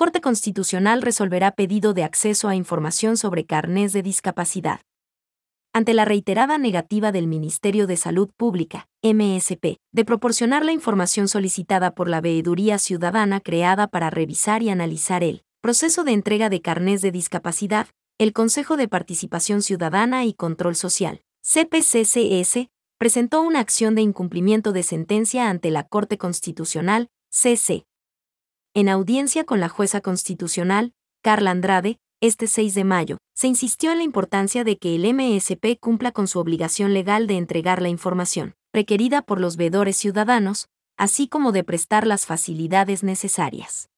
Corte Constitucional resolverá pedido de acceso a información sobre carnés de discapacidad. Ante la reiterada negativa del Ministerio de Salud Pública, MSP, de proporcionar la información solicitada por la Veeduría Ciudadana creada para revisar y analizar el proceso de entrega de carnés de discapacidad, el Consejo de Participación Ciudadana y Control Social, CPCCS, presentó una acción de incumplimiento de sentencia ante la Corte Constitucional, CC, en audiencia con la jueza constitucional, Carla Andrade, este 6 de mayo, se insistió en la importancia de que el MSP cumpla con su obligación legal de entregar la información requerida por los veedores ciudadanos, así como de prestar las facilidades necesarias.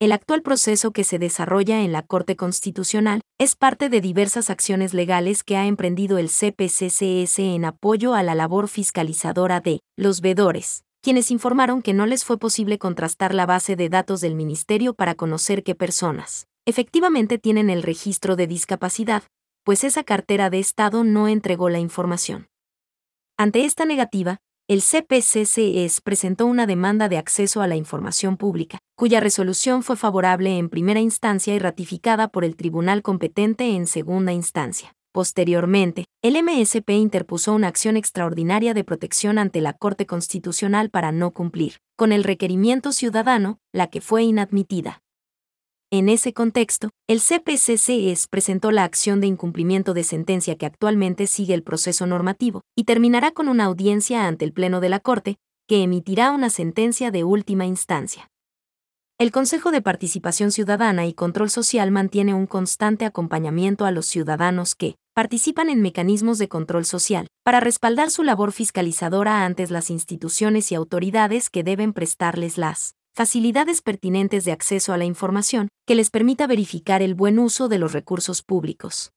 El actual proceso que se desarrolla en la Corte Constitucional es parte de diversas acciones legales que ha emprendido el CPCCS en apoyo a la labor fiscalizadora de los veedores, quienes informaron que no les fue posible contrastar la base de datos del Ministerio para conocer qué personas efectivamente tienen el registro de discapacidad, pues esa cartera de Estado no entregó la información. Ante esta negativa, el CPCCS presentó una demanda de acceso a la información pública, cuya resolución fue favorable en primera instancia y ratificada por el tribunal competente en segunda instancia. Posteriormente, el MSP interpuso una acción extraordinaria de protección ante la Corte Constitucional para no cumplir con el requerimiento ciudadano, la que fue inadmitida. En ese contexto, el CPCCS presentó la acción de incumplimiento de sentencia que actualmente sigue el proceso normativo y terminará con una audiencia ante el Pleno de la Corte, que emitirá una sentencia de última instancia. El Consejo de Participación Ciudadana y Control Social mantiene un constante acompañamiento a los ciudadanos que participan en mecanismos de control social, para respaldar su labor fiscalizadora ante las instituciones y autoridades que deben prestarles las facilidades pertinentes de acceso a la información que les permita verificar el buen uso de los recursos públicos.